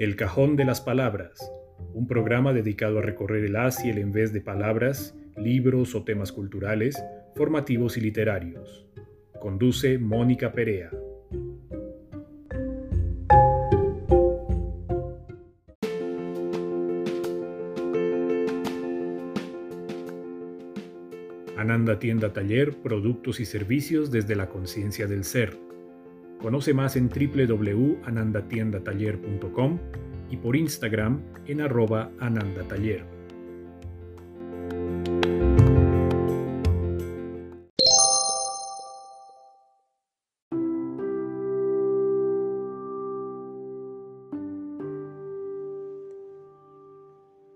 El Cajón de las Palabras, un programa dedicado a recorrer el Asia en vez de palabras, libros o temas culturales, formativos y literarios. Conduce Mónica Perea. Ananda Tienda Taller, productos y servicios desde la conciencia del ser Conoce más en www.anandatiendataller.com y por Instagram en arroba anandataller.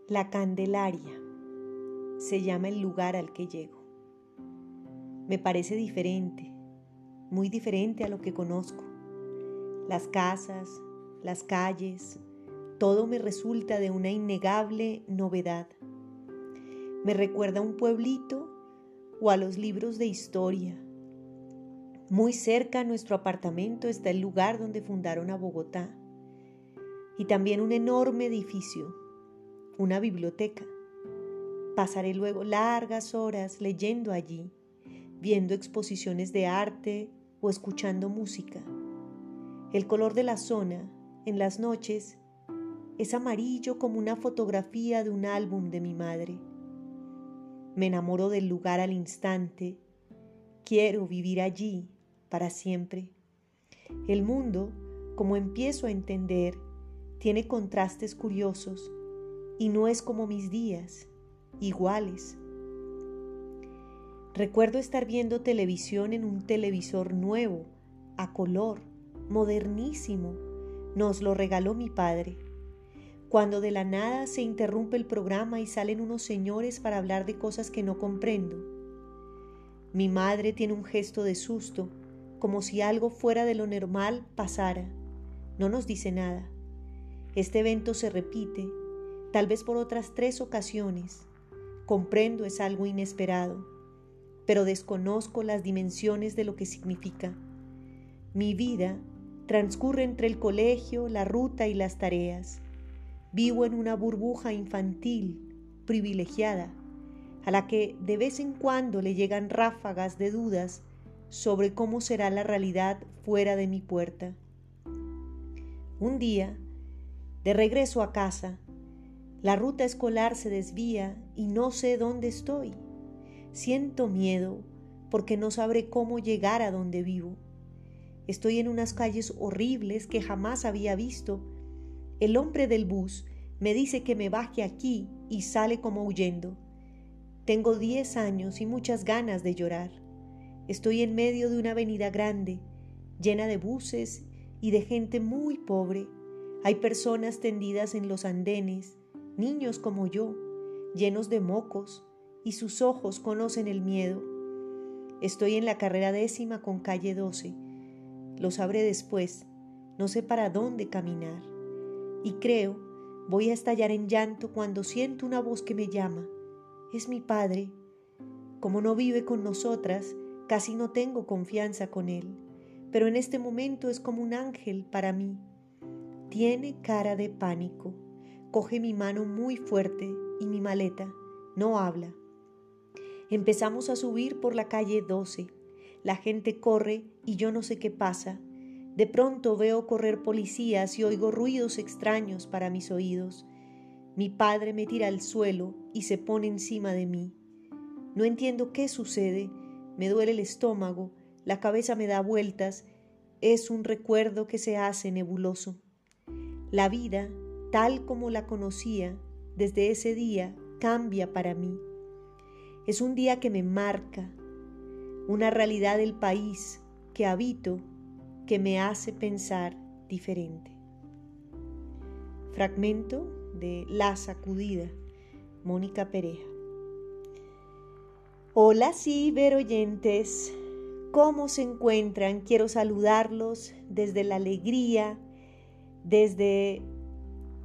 La Candelaria se llama el lugar al que llego. Me parece diferente, muy diferente a lo que conozco. Las casas, las calles, todo me resulta de una innegable novedad. Me recuerda a un pueblito o a los libros de historia. Muy cerca a nuestro apartamento está el lugar donde fundaron a Bogotá y también un enorme edificio, una biblioteca. Pasaré luego largas horas leyendo allí, viendo exposiciones de arte, o escuchando música. El color de la zona, en las noches, es amarillo como una fotografía de un álbum de mi madre. Me enamoro del lugar al instante. Quiero vivir allí para siempre. El mundo, como empiezo a entender, tiene contrastes curiosos y no es como mis días, iguales. Recuerdo estar viendo televisión en un televisor nuevo, a color, modernísimo. Nos lo regaló mi padre. Cuando de la nada se interrumpe el programa y salen unos señores para hablar de cosas que no comprendo. Mi madre tiene un gesto de susto, como si algo fuera de lo normal pasara. No nos dice nada. Este evento se repite, tal vez por otras tres ocasiones. Comprendo es algo inesperado pero desconozco las dimensiones de lo que significa. Mi vida transcurre entre el colegio, la ruta y las tareas. Vivo en una burbuja infantil, privilegiada, a la que de vez en cuando le llegan ráfagas de dudas sobre cómo será la realidad fuera de mi puerta. Un día, de regreso a casa, la ruta escolar se desvía y no sé dónde estoy. Siento miedo porque no sabré cómo llegar a donde vivo. Estoy en unas calles horribles que jamás había visto. El hombre del bus me dice que me baje aquí y sale como huyendo. Tengo diez años y muchas ganas de llorar. Estoy en medio de una avenida grande, llena de buses y de gente muy pobre. Hay personas tendidas en los andenes, niños como yo, llenos de mocos, y sus ojos conocen el miedo. Estoy en la carrera décima con calle 12. Lo sabré después. No sé para dónde caminar. Y creo, voy a estallar en llanto cuando siento una voz que me llama. Es mi padre. Como no vive con nosotras, casi no tengo confianza con él. Pero en este momento es como un ángel para mí. Tiene cara de pánico. Coge mi mano muy fuerte y mi maleta. No habla. Empezamos a subir por la calle 12. La gente corre y yo no sé qué pasa. De pronto veo correr policías y oigo ruidos extraños para mis oídos. Mi padre me tira al suelo y se pone encima de mí. No entiendo qué sucede, me duele el estómago, la cabeza me da vueltas, es un recuerdo que se hace nebuloso. La vida, tal como la conocía, desde ese día cambia para mí. Es un día que me marca, una realidad del país que habito que me hace pensar diferente. Fragmento de La Sacudida, Mónica Pereja. Hola ciberoyentes, ¿cómo se encuentran? Quiero saludarlos desde la alegría, desde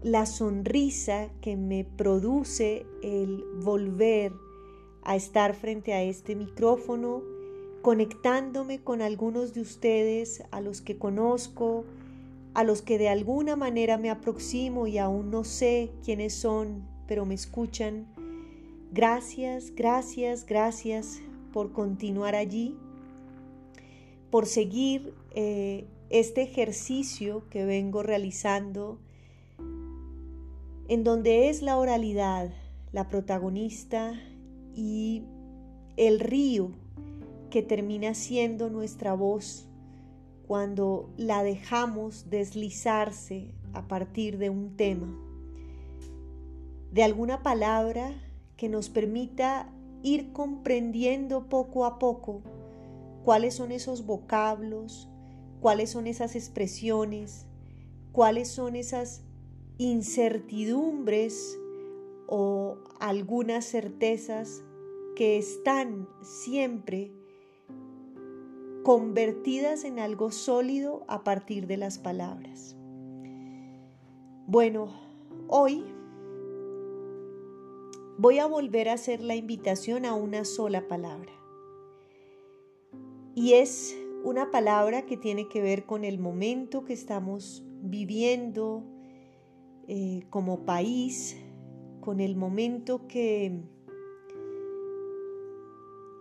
la sonrisa que me produce el volver a estar frente a este micrófono, conectándome con algunos de ustedes a los que conozco, a los que de alguna manera me aproximo y aún no sé quiénes son, pero me escuchan. Gracias, gracias, gracias por continuar allí, por seguir eh, este ejercicio que vengo realizando, en donde es la oralidad la protagonista y el río que termina siendo nuestra voz cuando la dejamos deslizarse a partir de un tema, de alguna palabra que nos permita ir comprendiendo poco a poco cuáles son esos vocablos, cuáles son esas expresiones, cuáles son esas incertidumbres o algunas certezas que están siempre convertidas en algo sólido a partir de las palabras. Bueno, hoy voy a volver a hacer la invitación a una sola palabra. Y es una palabra que tiene que ver con el momento que estamos viviendo eh, como país, con el momento que,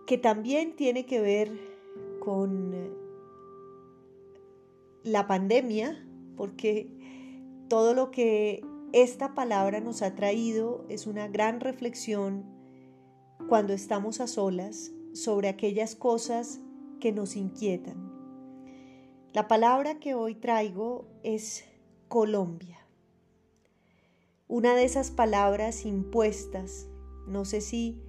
que también tiene que ver con eh, la pandemia, porque todo lo que esta palabra nos ha traído es una gran reflexión cuando estamos a solas sobre aquellas cosas que nos inquietan. La palabra que hoy traigo es Colombia. Una de esas palabras impuestas, no sé si,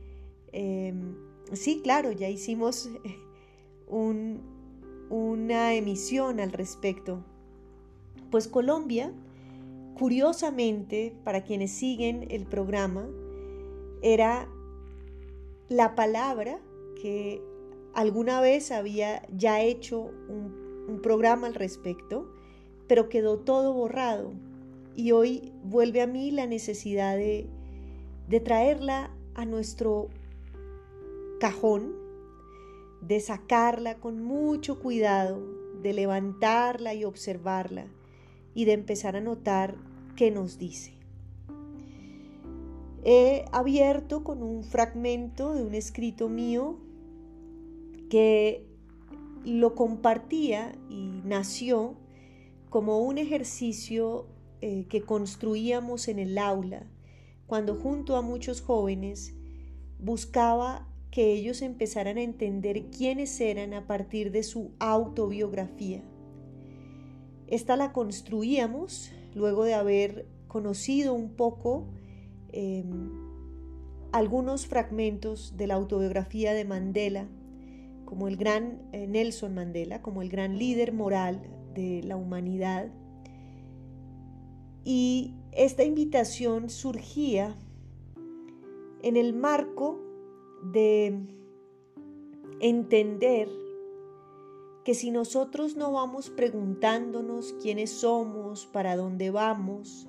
em, sí, claro, ya hicimos una emisión al respecto. Pues Colombia, curiosamente, para quienes siguen el programa, era la palabra que alguna vez había ya hecho un, un programa al respecto, pero quedó todo borrado. Y hoy vuelve a mí la necesidad de, de traerla a nuestro cajón de sacarla con mucho cuidado, de levantarla y observarla y de empezar a notar qué nos dice. He abierto con un fragmento de un escrito mío que lo compartía y nació como un ejercicio eh, que construíamos en el aula, cuando junto a muchos jóvenes buscaba que ellos empezaran a entender quiénes eran a partir de su autobiografía. Esta la construíamos luego de haber conocido un poco em, algunos fragmentos de la autobiografía de Mandela, como el gran eh, Nelson Mandela, como el gran líder moral de la humanidad. Y esta invitación surgía en el marco de entender que si nosotros no vamos preguntándonos quiénes somos, para dónde vamos,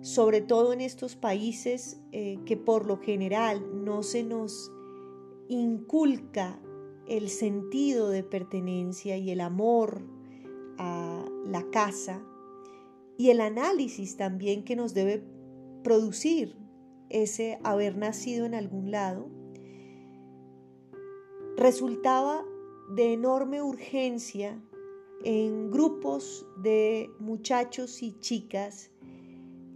sobre todo en estos países eh, que por lo general no se nos inculca el sentido de pertenencia y el amor a la casa y el análisis también que nos debe producir ese haber nacido en algún lado, resultaba de enorme urgencia en grupos de muchachos y chicas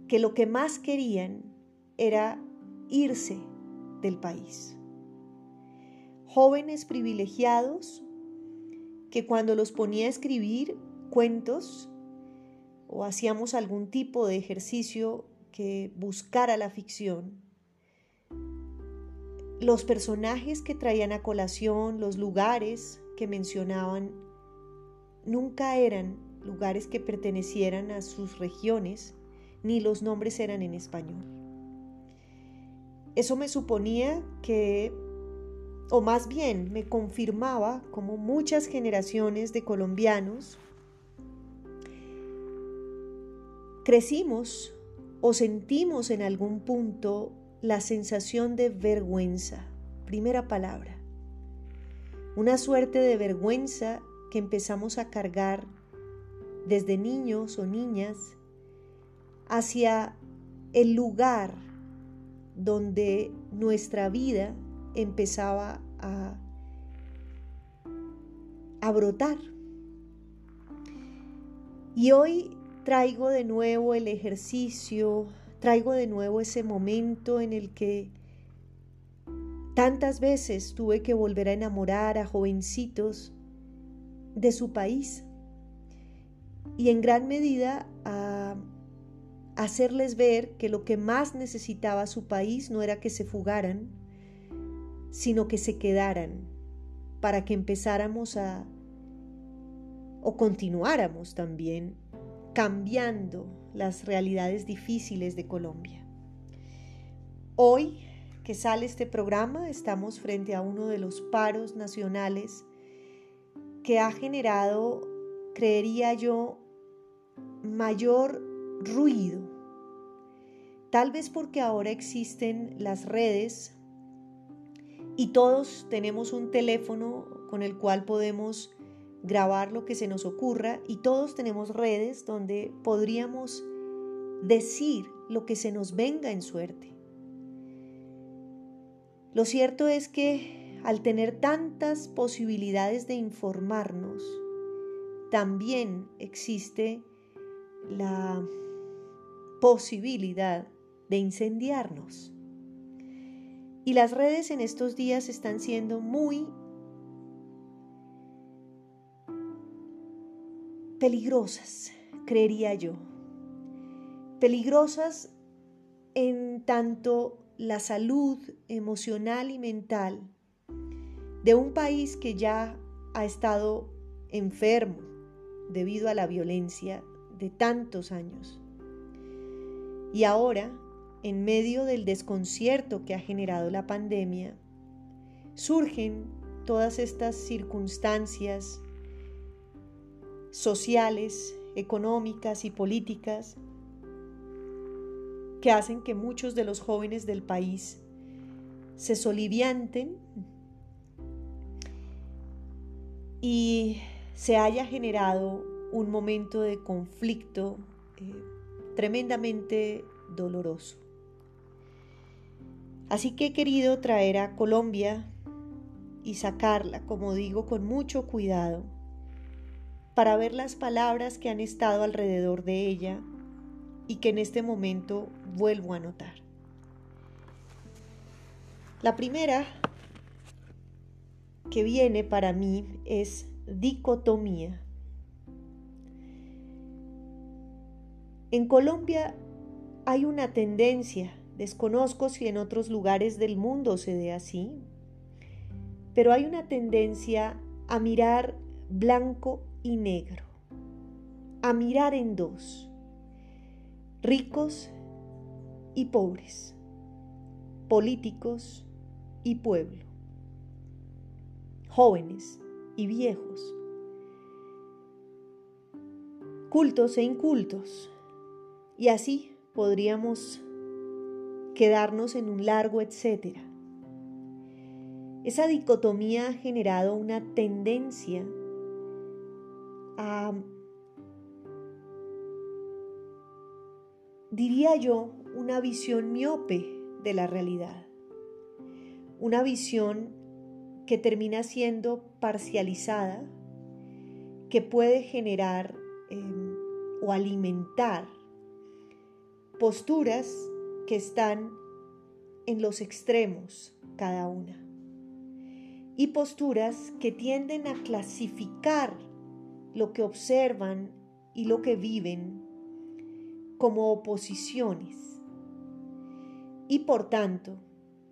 que lo que más querían era irse del país. Jóvenes privilegiados que cuando los ponía a escribir cuentos o hacíamos algún tipo de ejercicio que buscara la ficción, los personajes que traían a colación, los lugares que mencionaban, nunca eran lugares que pertenecieran a sus regiones, ni los nombres eran en español. Eso me suponía que, o más bien me confirmaba como muchas generaciones de colombianos, crecimos o sentimos en algún punto la sensación de vergüenza. Primera palabra. Una suerte de vergüenza que empezamos a cargar desde niños o niñas hacia el lugar donde nuestra vida empezaba a, a brotar. Y hoy traigo de nuevo el ejercicio, traigo de nuevo ese momento en el que tantas veces tuve que volver a enamorar a jovencitos de su país y en gran medida a hacerles ver que lo que más necesitaba su país no era que se fugaran, sino que se quedaran para que empezáramos a, o continuáramos también, cambiando las realidades difíciles de Colombia. Hoy que sale este programa estamos frente a uno de los paros nacionales que ha generado, creería yo, mayor ruido. Tal vez porque ahora existen las redes y todos tenemos un teléfono con el cual podemos grabar lo que se nos ocurra y todos tenemos redes donde podríamos decir lo que se nos venga en suerte. Lo cierto es que al tener tantas posibilidades de informarnos, también existe la posibilidad de incendiarnos. Y las redes en estos días están siendo muy peligrosas, creería yo. Peligrosas en tanto la salud emocional y mental de un país que ya ha estado enfermo debido a la violencia de tantos años. Y ahora, en medio del desconcierto que ha generado la pandemia, surgen todas estas circunstancias sociales, económicas y políticas que hacen que muchos de los jóvenes del país se solivianten y se haya generado un momento de conflicto eh, tremendamente doloroso. Así que he querido traer a Colombia y sacarla, como digo, con mucho cuidado, para ver las palabras que han estado alrededor de ella y que en este momento vuelvo a notar. La primera que viene para mí es dicotomía. En Colombia hay una tendencia, desconozco si en otros lugares del mundo se dé así, pero hay una tendencia a mirar blanco y negro, a mirar en dos, ricos y pobres, políticos y pueblo, jóvenes y viejos, cultos e incultos, y así podríamos quedarnos en un largo etcétera. Esa dicotomía ha generado una tendencia diría yo, una visión miope de la realidad. Una visión que termina siendo parcializada, que puede generar em, o alimentar posturas que están en los extremos cada una y posturas que tienden a clasificar lo que observan y lo que viven como oposiciones. Y por tanto,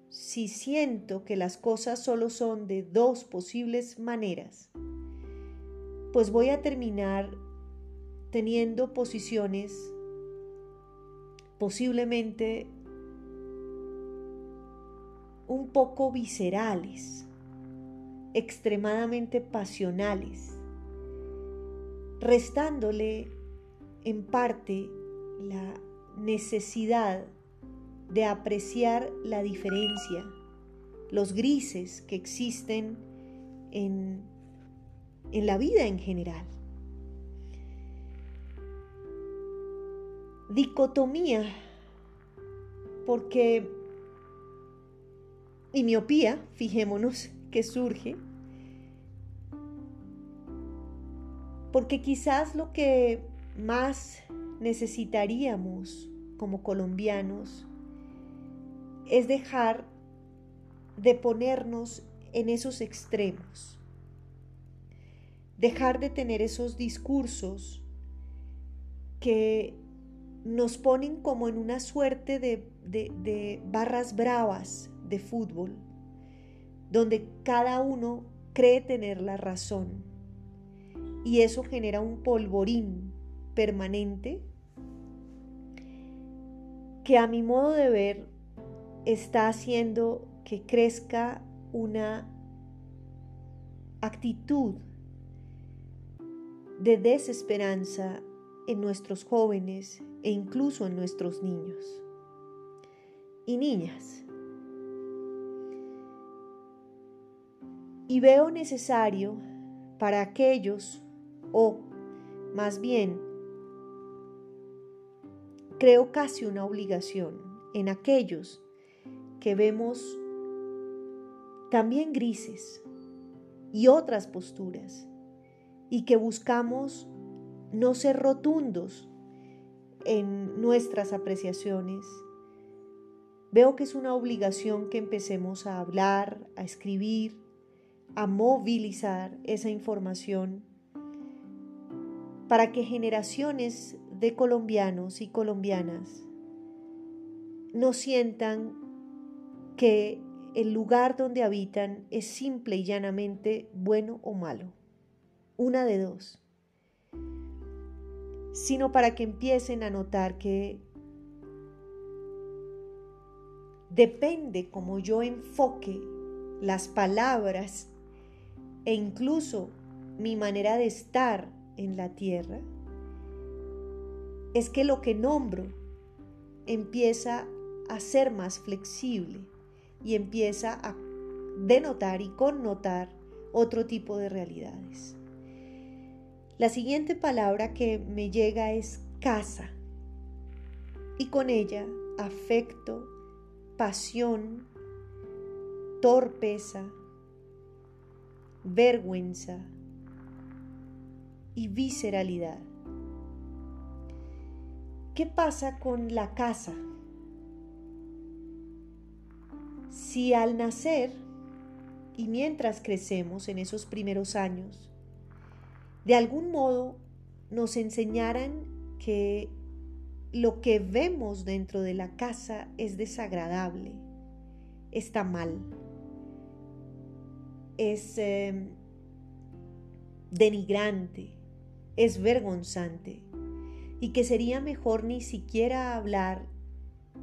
si siento que las cosas solo son de dos posibles maneras, pues voy a terminar teniendo posiciones posiblemente un poco viscerales, extremadamente pasionales, restándole en parte la necesidad de apreciar la diferencia, los grises que existen en, en la vida en general. dicotomía, porque, miopía, fijémonos que surge, porque quizás lo que más necesitaríamos como colombianos es dejar de ponernos en esos extremos, dejar de tener esos discursos que nos ponen como en una suerte de, barras bravas de fútbol, donde cada uno cree tener la razón. Y eso genera un polvorín permanente que a mi modo de ver está haciendo que crezca una actitud de desesperanza en nuestros jóvenes e incluso en nuestros niños y niñas. Y veo necesario para aquellos, o más bien, creo casi una obligación en aquellos que vemos también grises y otras posturas y que buscamos no ser rotundos en nuestras apreciaciones. Veo que es una obligación que empecemos a hablar, a escribir, a movilizar esa información para que generaciones de colombianos y colombianas no sientan que el lugar donde habitan es simple y llanamente bueno o malo. Una de dos. Sino para que empiecen a notar que depende como yo enfoque las palabras e incluso mi manera de estar en la tierra, es que lo que nombro empieza a ser más flexible y empieza a denotar y connotar otro tipo de realidades. La siguiente palabra que me llega es casa y con ella afecto, pasión, torpeza, vergüenza y visceralidad. ¿Qué pasa con la casa? Si al nacer y mientras crecemos en esos primeros años, de algún modo nos enseñaran que lo que vemos dentro de la casa es desagradable, está mal, es em, denigrante, es vergonzante y que sería mejor ni siquiera hablar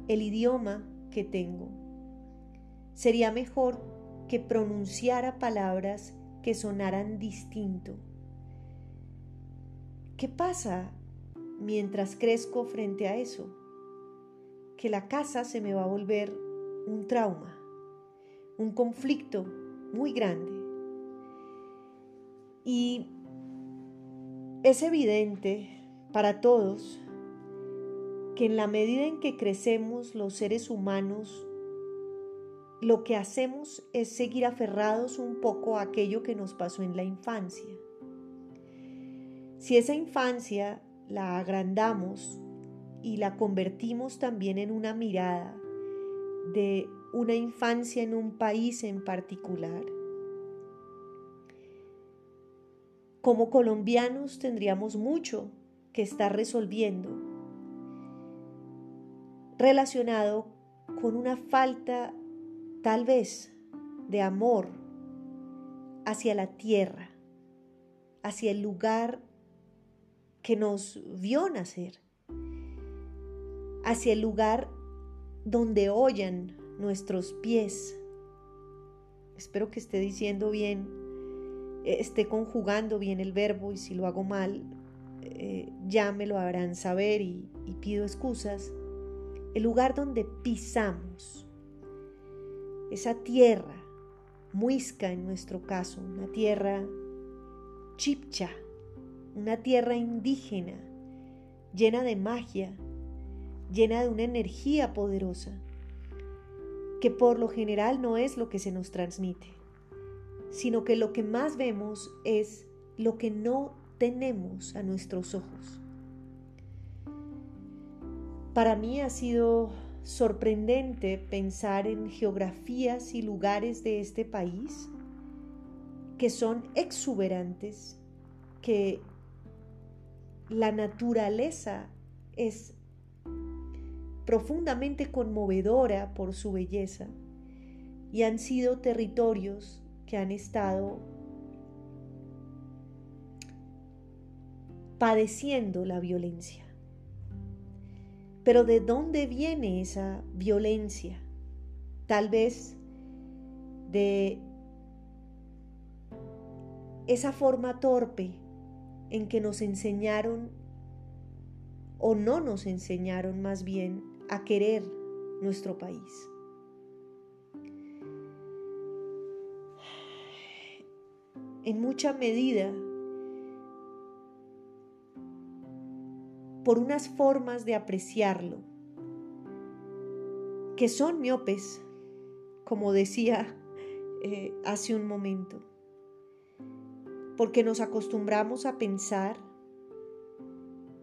el idioma que tengo Sería mejor que pronunciara palabras que sonaran distinto. ¿Qué pasa mientras crezco frente a eso? Que la casa se me va a volver un trauma, un conflicto muy grande. Y es evidente para todos que en la medida en que crecemos los seres humanos lo que hacemos es seguir aferrados un poco a aquello que nos pasó en la infancia. Si esa infancia la agrandamos y la convertimos también en una mirada de una infancia en un país en particular, como colombianos tendríamos mucho que estar resolviendo relacionado con una falta tal vez de amor hacia la tierra, hacia el lugar que nos vio nacer, hacia el lugar donde oyan nuestros pies. Espero que esté diciendo bien, esté conjugando bien el verbo y si lo hago mal, eh, ya me lo harán saber y, y pido excusas. El lugar donde pisamos esa tierra, muisca en nuestro caso, una tierra chipcha, una tierra indígena, llena de magia, llena de una energía poderosa, que por lo general no es lo que se nos transmite, sino que lo que más vemos es lo que no tenemos a nuestros ojos. Para mí ha sido sorprendente pensar en geografías y lugares de este país que son exuberantes, que la naturaleza es profundamente conmovedora por su belleza y han sido territorios que han estado padeciendo la violencia. Pero ¿de dónde viene esa violencia? Tal vez de esa forma torpe en que nos enseñaron o no nos enseñaron más bien a querer nuestro país. En mucha medida, por unas formas de apreciarlo, que son miopes, como decía eh, hace un momento, porque nos acostumbramos a pensar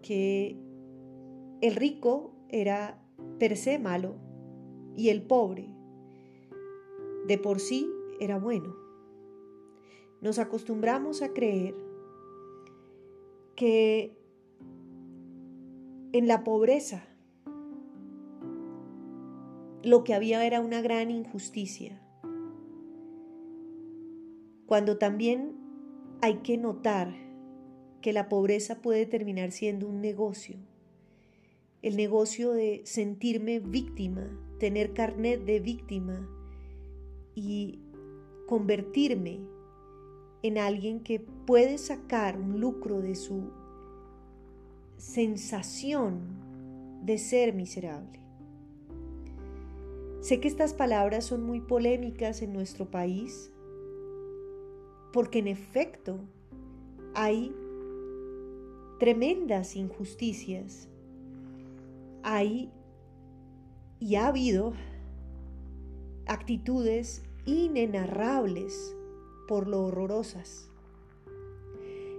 que el rico era per se malo y el pobre de por sí era bueno. Nos acostumbramos a creer que en la pobreza lo que había era una gran injusticia, cuando también hay que notar que la pobreza puede terminar siendo un negocio el negocio de sentirme víctima, tener carnet de víctima y convertirme en alguien que puede sacar un lucro de su sensación de ser miserable. Sé que estas palabras son muy polémicas en nuestro país porque en efecto hay tremendas injusticias hay y ha habido actitudes inenarrables por lo horrorosas.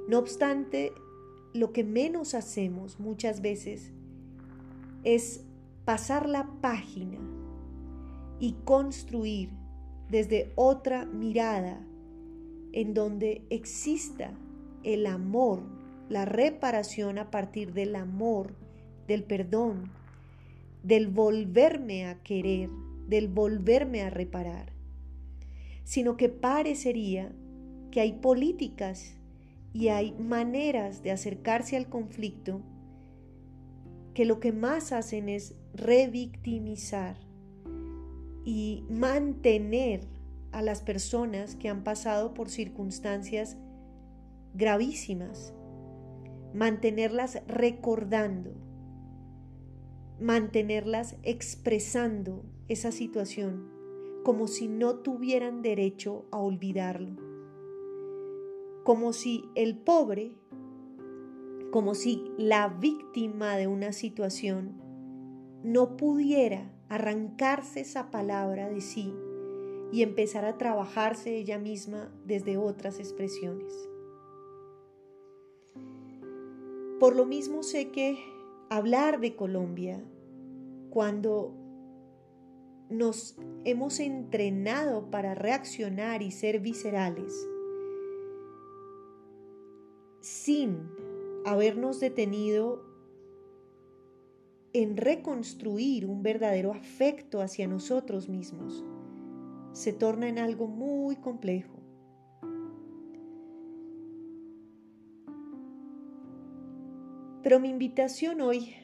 No obstante, lo que menos hacemos muchas veces es pasar la página y construir desde otra mirada en donde exista el amor, la reparación a partir del amor del perdón, del volverme a querer, del volverme a reparar, sino que parecería que hay políticas y hay maneras de acercarse al conflicto que lo que más hacen es revictimizar y mantener a las personas que han pasado por circunstancias gravísimas, mantenerlas recordando mantenerlas expresando esa situación como si no tuvieran derecho a olvidarlo, como si el pobre, como si la víctima de una situación no pudiera arrancarse esa palabra de sí y empezar a trabajarse ella misma desde otras expresiones. Por lo mismo sé que hablar de Colombia cuando nos hemos entrenado para reaccionar y ser viscerales sin habernos detenido en reconstruir un verdadero afecto hacia nosotros mismos, se torna en algo muy complejo. Pero mi invitación hoy,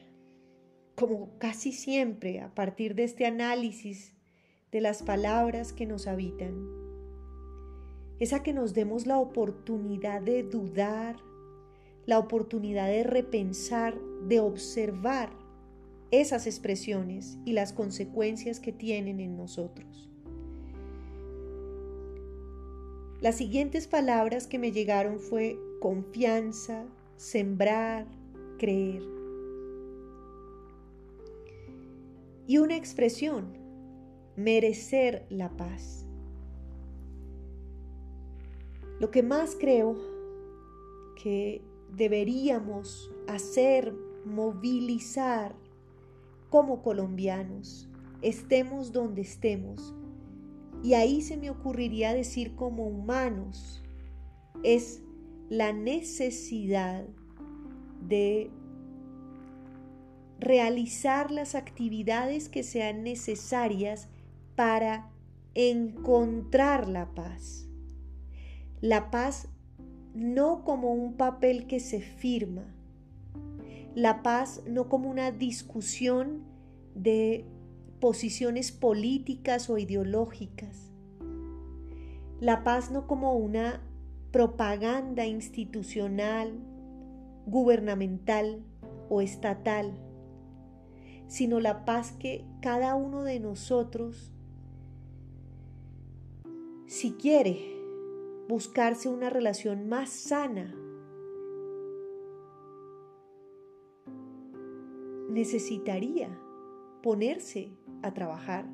como casi siempre a partir de este análisis de las palabras que nos habitan, es a que nos demos la oportunidad de dudar, la oportunidad de repensar, de observar esas expresiones y las consecuencias que tienen en nosotros. Las siguientes palabras que me llegaron fue confianza, sembrar, creer. Y una expresión, merecer la paz. Lo que más creo que deberíamos hacer, movilizar como colombianos, estemos donde estemos, y ahí se me ocurriría decir como humanos, es la necesidad de realizar las actividades que sean necesarias para encontrar la paz. La paz no como un papel que se firma, la paz no como una discusión de posiciones políticas o ideológicas, la paz no como una propaganda institucional, gubernamental o estatal, sino la paz que cada uno de nosotros, si quiere buscarse una relación más sana, necesitaría ponerse a trabajar,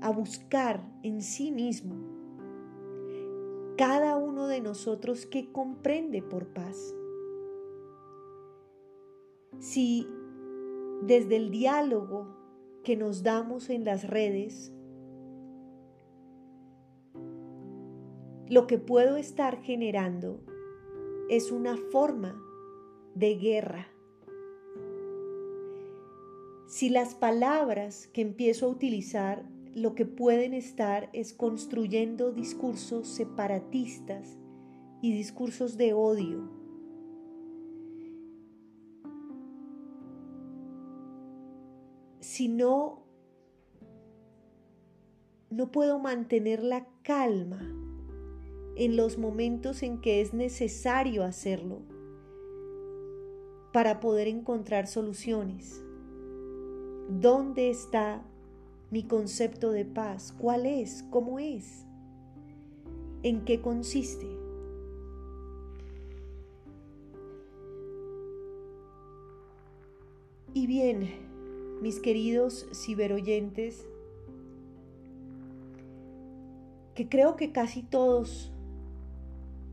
a buscar en sí mismo cada uno de nosotros que comprende por paz. Si desde el diálogo que nos damos en las redes, lo que puedo estar generando es una forma de guerra. Si las palabras que empiezo a utilizar lo que pueden estar es construyendo discursos separatistas y discursos de odio. Si no, no puedo mantener la calma en los momentos en que es necesario hacerlo para poder encontrar soluciones. ¿Dónde está mi concepto de paz? ¿Cuál es? ¿Cómo es? ¿En qué consiste? Y bien, mis queridos ciberoyentes, que creo que casi todos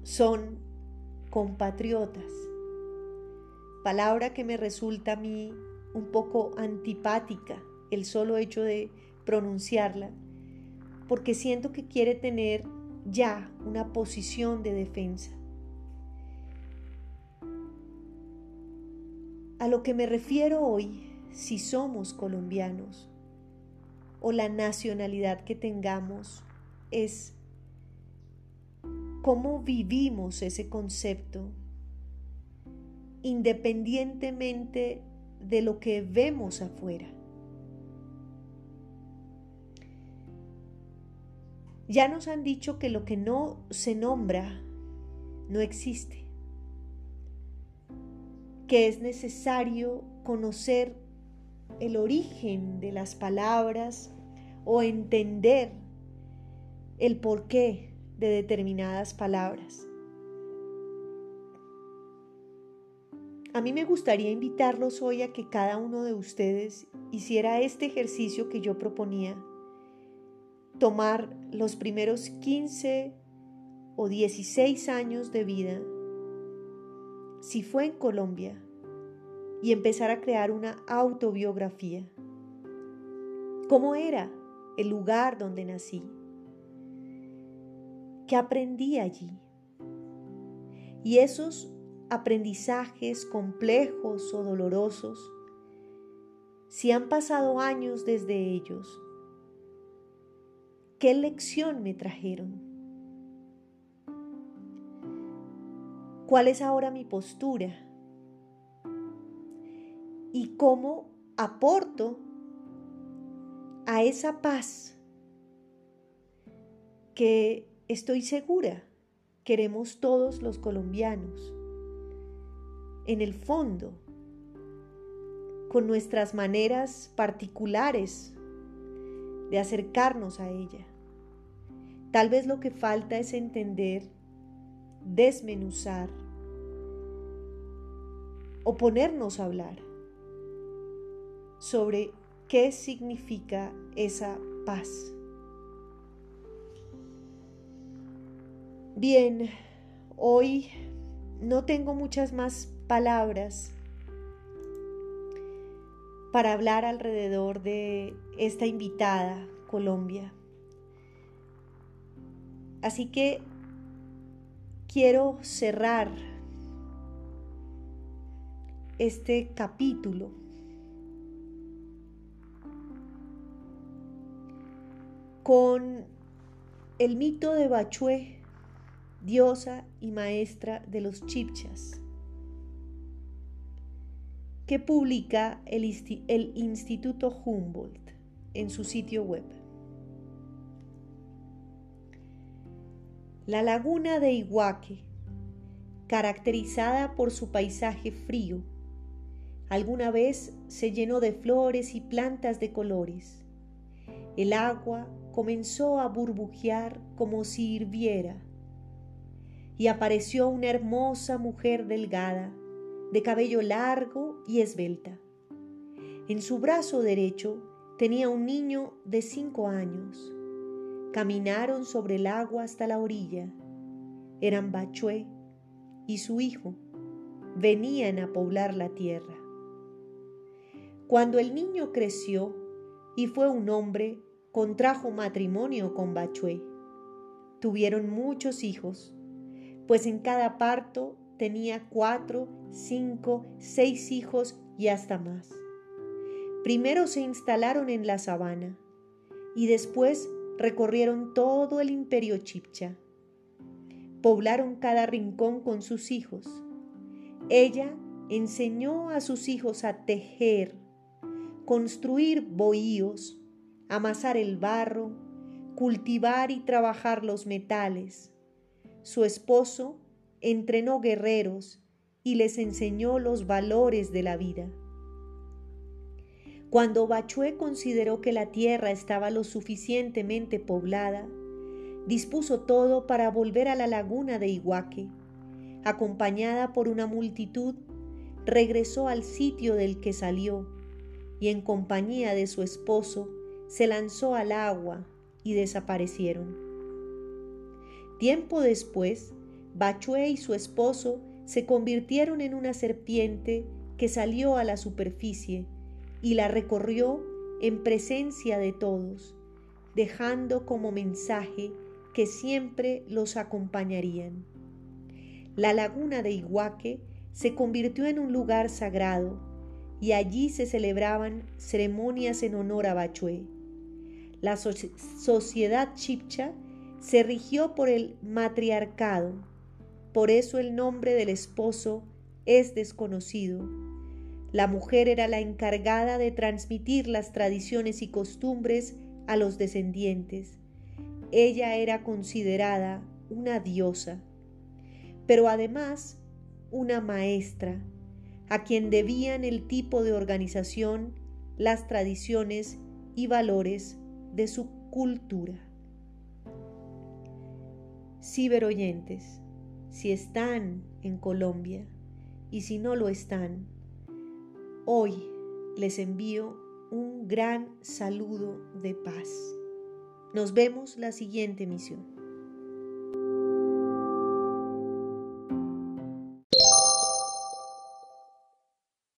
son compatriotas, palabra que me resulta a mí un poco antipática el solo hecho de pronunciarla, porque siento que quiere tener ya una posición de defensa. A lo que me refiero hoy, si somos colombianos o la nacionalidad que tengamos, es cómo vivimos ese concepto independientemente de lo que vemos afuera. Ya nos han dicho que lo que no se nombra no existe, que es necesario conocer el origen de las palabras o entender el porqué de determinadas palabras. A mí me gustaría invitarlos hoy a que cada uno de ustedes hiciera este ejercicio que yo proponía tomar los primeros 15 o 16 años de vida, si fue en Colombia, y empezar a crear una autobiografía. ¿Cómo era el lugar donde nací? ¿Qué aprendí allí? Y esos aprendizajes complejos o dolorosos, si han pasado años desde ellos, ¿Qué lección me trajeron? ¿Cuál es ahora mi postura? ¿Y cómo aporto a esa paz que estoy segura queremos todos los colombianos? En el fondo, con nuestras maneras particulares de acercarnos a ella. Tal vez lo que falta es entender, desmenuzar o ponernos a hablar sobre ¿Qué significa esa paz? Bien, hoy no tengo muchas más palabras para hablar alrededor de esta invitada, Colombia. Así que quiero cerrar este capítulo con el mito de Bachué diosa y maestra de los chipchas, que publica el, el Instituto Humboldt en su sitio web. La laguna de Iguaque, caracterizada por su paisaje frío, alguna vez se llenó de flores y plantas de colores. El agua comenzó a burbujear como si hirviera y apareció una hermosa mujer delgada, de cabello largo y esbelta. En su brazo derecho tenía un niño de cinco años. Caminaron sobre el agua hasta la orilla. Eran Bachué y su hijo. Venían a poblar la tierra. Cuando el niño creció y fue un hombre, contrajo matrimonio con Bachué. Tuvieron muchos hijos pues en cada parto tenía cuatro, cinco, seis hijos y hasta más. Primero se instalaron en la sabana y después recorrieron todo el imperio chipcha. Poblaron cada rincón con sus hijos. Ella enseñó a sus hijos a tejer, construir bohíos, amasar el barro, cultivar y trabajar los metales, su esposo entrenó guerreros y les enseñó los valores de la vida. Cuando Bachué consideró que la tierra estaba lo suficientemente poblada, dispuso todo para volver a la laguna de Iguaque. Acompañada por una multitud, regresó al sitio del que salió y en compañía de su esposo se lanzó al agua y desaparecieron. Tiempo después, Bachué y su esposo se convirtieron en una serpiente que salió a la superficie y la recorrió en presencia de todos, dejando como mensaje que siempre los acompañarían. La laguna de Iguaque se convirtió en un lugar sagrado y allí se celebraban ceremonias en honor a Bachué. La sociedad chipcha se rigió por el matriarcado, por eso el nombre del esposo es desconocido. La mujer era la encargada de transmitir las tradiciones y costumbres a los descendientes. Ella era considerada una diosa, pero además una maestra, a quien debían el tipo de organización, las tradiciones y valores de su cultura ciberoyentes, si están en Colombia y si no lo están, hoy les envío un gran saludo de paz. Nos vemos la siguiente misión.